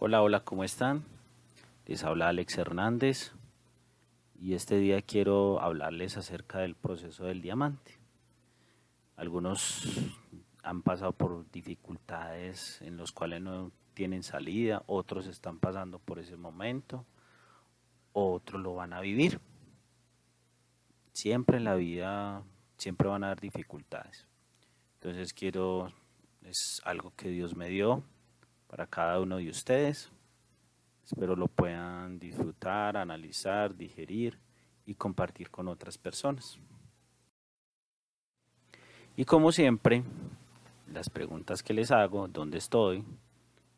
Hola, hola, ¿cómo están? Les habla Alex Hernández y este día quiero hablarles acerca del proceso del diamante. Algunos han pasado por dificultades en los cuales no tienen salida, otros están pasando por ese momento, otros lo van a vivir. Siempre en la vida, siempre van a haber dificultades. Entonces quiero, es algo que Dios me dio para cada uno de ustedes. Espero lo puedan disfrutar, analizar, digerir y compartir con otras personas. Y como siempre, las preguntas que les hago, ¿dónde estoy?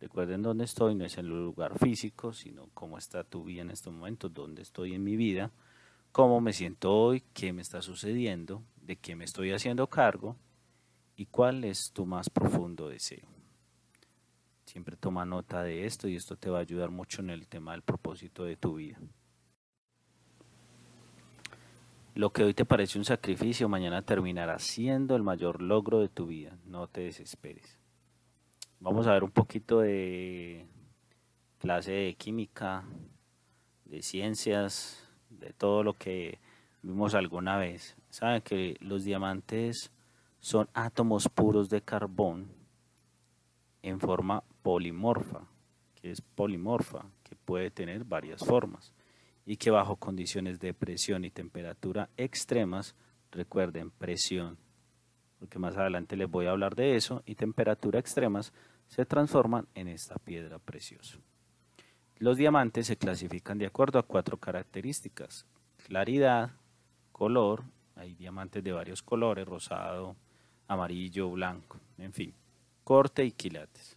Recuerden dónde estoy, no es en el lugar físico, sino cómo está tu vida en este momento, dónde estoy en mi vida, cómo me siento hoy, qué me está sucediendo, de qué me estoy haciendo cargo y cuál es tu más profundo deseo. Siempre toma nota de esto y esto te va a ayudar mucho en el tema del propósito de tu vida. Lo que hoy te parece un sacrificio, mañana terminará siendo el mayor logro de tu vida. No te desesperes. Vamos a ver un poquito de clase de química, de ciencias, de todo lo que vimos alguna vez. Saben que los diamantes son átomos puros de carbón en forma polimorfa, que es polimorfa, que puede tener varias formas y que bajo condiciones de presión y temperatura extremas, recuerden presión, porque más adelante les voy a hablar de eso, y temperatura extremas, se transforman en esta piedra preciosa. Los diamantes se clasifican de acuerdo a cuatro características, claridad, color, hay diamantes de varios colores, rosado, amarillo, blanco, en fin corte y quilates.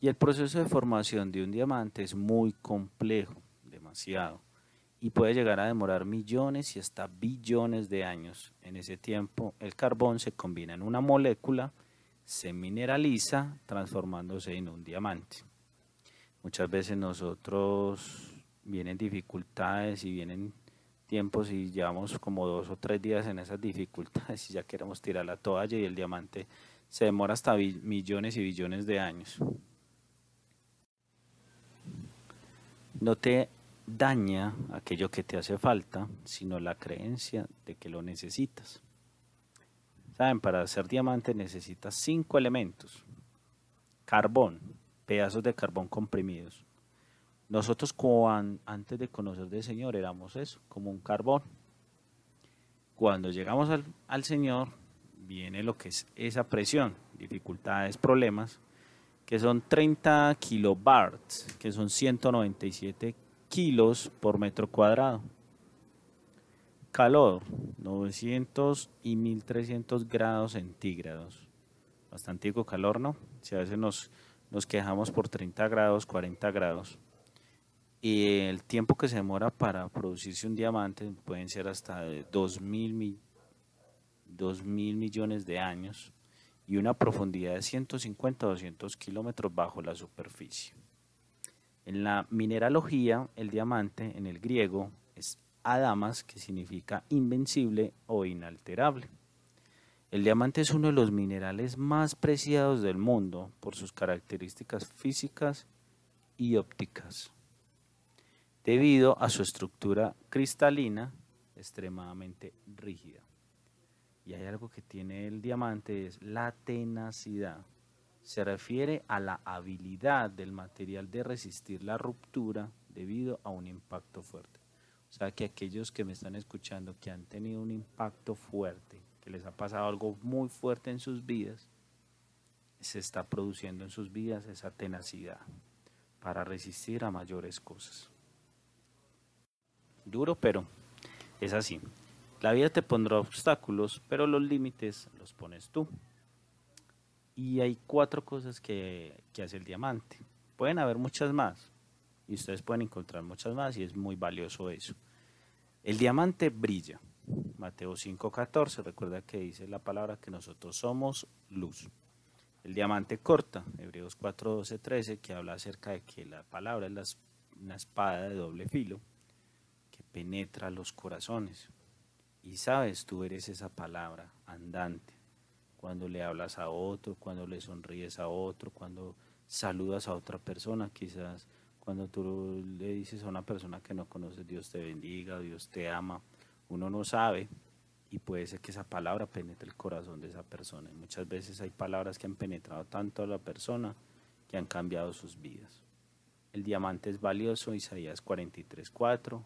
Y el proceso de formación de un diamante es muy complejo, demasiado, y puede llegar a demorar millones y hasta billones de años. En ese tiempo, el carbón se combina en una molécula, se mineraliza, transformándose en un diamante. Muchas veces nosotros vienen dificultades y vienen tiempos y llevamos como dos o tres días en esas dificultades y ya queremos tirar la toalla y el diamante se demora hasta millones y billones de años. No te daña aquello que te hace falta, sino la creencia de que lo necesitas. Saben, para hacer diamante necesitas cinco elementos. Carbón, pedazos de carbón comprimidos. Nosotros antes de conocer del Señor éramos eso, como un carbón. Cuando llegamos al, al Señor, viene lo que es esa presión, dificultades, problemas, que son 30 kilobars, que son 197 kilos por metro cuadrado. Calor, 900 y 1300 grados centígrados. Bastante calor, ¿no? Si a veces nos, nos quejamos por 30 grados, 40 grados. Y el tiempo que se demora para producirse un diamante pueden ser hasta de 2000 millones 2 mil millones de años y una profundidad de 150 200 kilómetros bajo la superficie. En la mineralogía, el diamante en el griego es adamas, que significa invencible o inalterable. El diamante es uno de los minerales más preciados del mundo por sus características físicas y ópticas, debido a su estructura cristalina extremadamente rígida. Y hay algo que tiene el diamante, es la tenacidad. Se refiere a la habilidad del material de resistir la ruptura debido a un impacto fuerte. O sea que aquellos que me están escuchando que han tenido un impacto fuerte, que les ha pasado algo muy fuerte en sus vidas, se está produciendo en sus vidas esa tenacidad para resistir a mayores cosas. Duro, pero es así. La vida te pondrá obstáculos, pero los límites los pones tú. Y hay cuatro cosas que, hace el diamante. Pueden haber muchas más, y ustedes pueden encontrar muchas más, y es muy valioso eso. El diamante brilla. Mateo 5:14, recuerda que dice la palabra que nosotros somos luz. El diamante corta, Hebreos 4:12, 13, que habla acerca de que la palabra es una espada de doble filo que penetra los corazones. Y sabes, tú eres esa palabra andante. Cuando le hablas a otro, cuando le sonríes a otro, cuando saludas a otra persona, quizás cuando tú le dices a una persona que no conoces, Dios te bendiga, Dios te ama, uno no sabe y puede ser que esa palabra penetre el corazón de esa persona. Muchas veces hay palabras que han penetrado tanto a la persona que han cambiado sus vidas. El diamante es valioso, Isaías 43.4,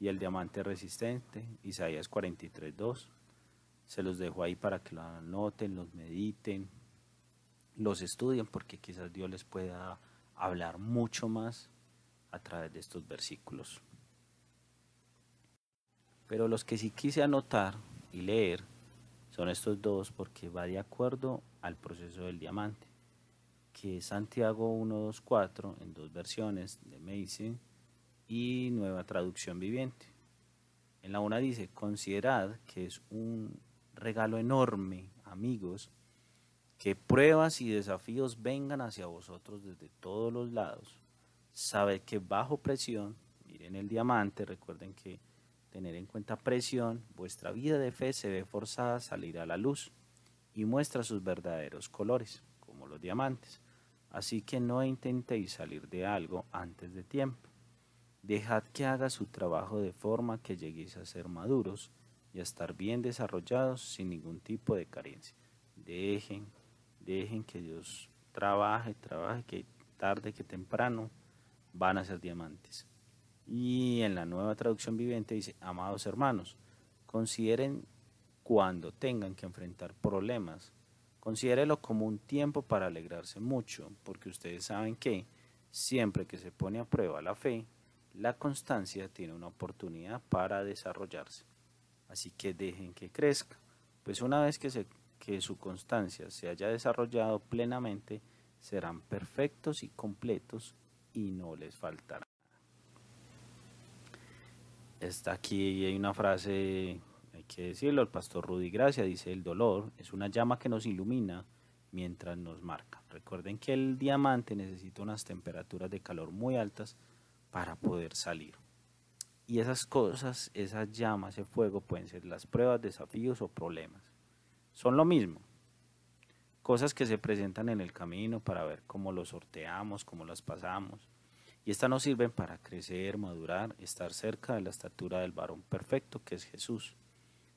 y el diamante resistente, Isaías 43.2. Se los dejo ahí para que lo anoten, los mediten, los estudien, porque quizás Dios les pueda hablar mucho más a través de estos versículos. Pero los que sí quise anotar y leer son estos dos porque va de acuerdo al proceso del diamante, que es Santiago 1.2.4 en dos versiones de Mason y Nueva Traducción Viviente. En la una dice, considerad que es un regalo enorme, amigos, que pruebas y desafíos vengan hacia vosotros desde todos los lados. Sabe que bajo presión, miren el diamante, recuerden que tener en cuenta presión, vuestra vida de fe se ve forzada a salir a la luz y muestra sus verdaderos colores, como los diamantes. Así que no intentéis salir de algo antes de tiempo. Dejad que haga su trabajo de forma que lleguéis a ser maduros y a estar bien desarrollados sin ningún tipo de carencia. Dejen, dejen que Dios trabaje, trabaje, que tarde que temprano van a ser diamantes. Y en la nueva traducción viviente dice, amados hermanos, consideren cuando tengan que enfrentar problemas, considérelo como un tiempo para alegrarse mucho, porque ustedes saben que siempre que se pone a prueba la fe, la constancia tiene una oportunidad para desarrollarse. Así que dejen que crezca, pues una vez que, se, su constancia se haya desarrollado plenamente, serán perfectos y completos y no les faltará. Está aquí una frase, hay que decirlo, el pastor Rudy Gracia dice, el dolor es una llama que nos ilumina mientras nos marca. Recuerden que el diamante necesita unas temperaturas de calor muy altas para poder salir. Y esas cosas, esas llamas, ese fuego pueden ser las pruebas, desafíos o problemas. Son lo mismo. Cosas que se presentan en el camino para ver cómo los sorteamos, cómo las pasamos. Y estas nos sirven para crecer, madurar, estar cerca de la estatura del varón perfecto que es Jesús.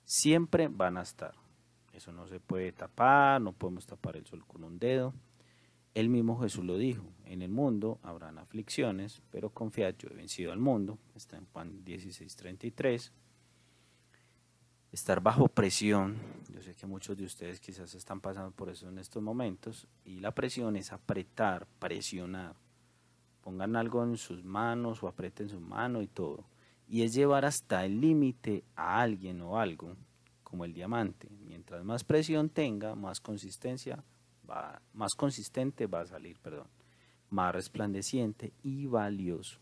Siempre van a estar. Eso no se puede tapar, no podemos tapar el sol con un dedo. El mismo Jesús lo dijo, en el mundo habrán aflicciones, pero confiad, yo he vencido al mundo. Está en Juan 16:33. Estar bajo presión, yo sé que muchos de ustedes quizás están pasando por eso en estos momentos, y la presión es apretar, presionar. Pongan algo en sus manos o aprieten su mano y todo. Y es llevar hasta el límite a alguien o algo, como el diamante. Mientras más presión tenga, más consistencia más consistente va a salir, perdón, más resplandeciente y valioso.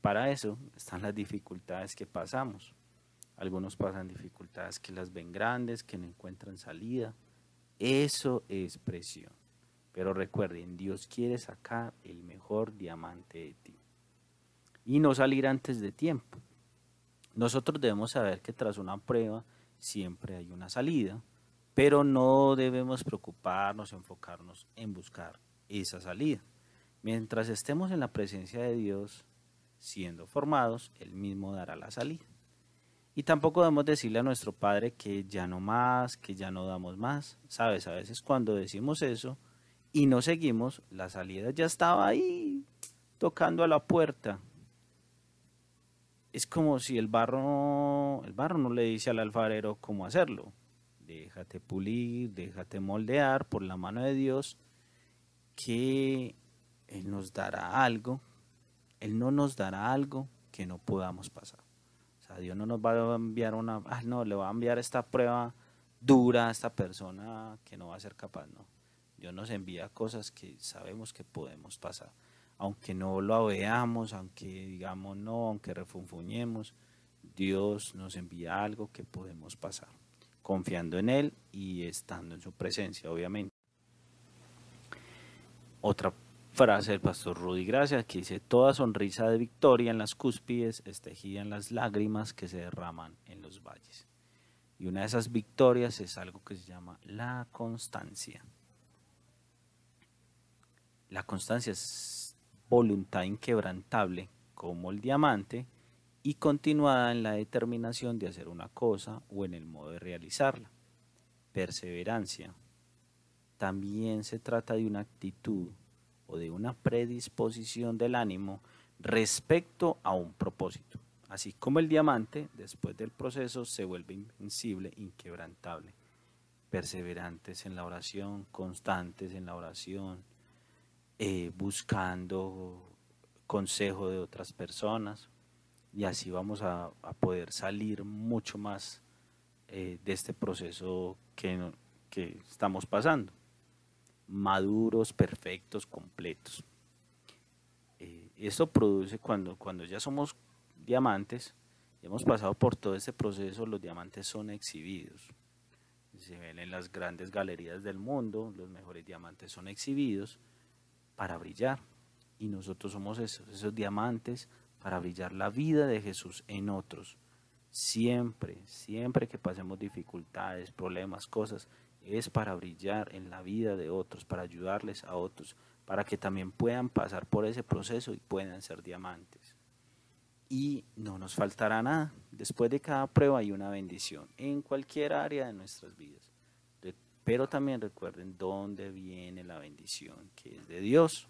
para eso están las dificultades que pasamos. Algunos pasan dificultades que las ven grandes, que no encuentran salida. Eso es presión. Pero recuerden, Dios quiere sacar el mejor diamante de ti. Y no salir antes de tiempo. Nosotros debemos saber que tras una prueba siempre hay una salida pero no debemos preocuparnos, enfocarnos en buscar esa salida. Mientras estemos en la presencia de Dios, siendo formados, Él mismo dará la salida. Y tampoco debemos decirle a nuestro Padre que ya no más, que ya no damos más. Sabes, a veces cuando decimos eso y no seguimos, la salida ya estaba ahí, tocando a la puerta. Es como si el barro, el barro no le dice al alfarero cómo hacerlo déjate pulir, déjate moldear por la mano de Dios, que Él nos dará algo, Él no nos dará algo que no podamos pasar. O sea, Dios no nos va a enviar una, ah, no, le va a enviar esta prueba dura a esta persona que no va a ser capaz, no. Dios nos envía cosas que sabemos que podemos pasar. Aunque no lo veamos, aunque digamos no, aunque refunfuñemos, Dios nos envía algo que podemos pasar confiando en Él y estando en su presencia, obviamente. Otra frase del pastor Rudy Gracias que dice, toda sonrisa de victoria en las cúspides es tejida en las lágrimas que se derraman en los valles. Y una de esas victorias es algo que se llama la constancia. La constancia es voluntad inquebrantable como el diamante y continuada en la determinación de hacer una cosa o en el modo de realizarla. Perseverancia. También se trata de una actitud o de una predisposición del ánimo respecto a un propósito. Así como el diamante, después del proceso, se vuelve invencible, inquebrantable. Perseverantes en la oración, constantes en la oración, eh, buscando consejo de otras personas y así vamos a, poder salir mucho más eh, de este proceso que, que estamos pasando. Maduros, perfectos, completos. Eh, esto produce cuando, cuando ya somos diamantes, hemos pasado por todo este proceso, los diamantes son exhibidos. Se ven en las grandes galerías del mundo, los mejores diamantes son exhibidos para brillar. Y nosotros somos esos, esos diamantes para brillar la vida de Jesús en otros. Siempre, siempre que pasemos dificultades, problemas, cosas, es para brillar en la vida de otros, para ayudarles a otros, para que también puedan pasar por ese proceso y puedan ser diamantes. Y no nos faltará nada. Después de cada prueba hay una bendición en cualquier área de nuestras vidas. Pero también recuerden dónde viene la bendición, que es de Dios.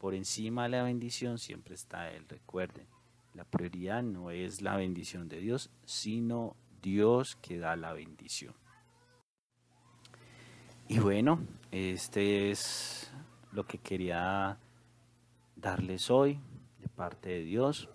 Por encima de la bendición siempre está Él. Recuerden, la prioridad no es la bendición de Dios, sino Dios que da la bendición. Y bueno, este es lo que quería darles hoy de parte de Dios.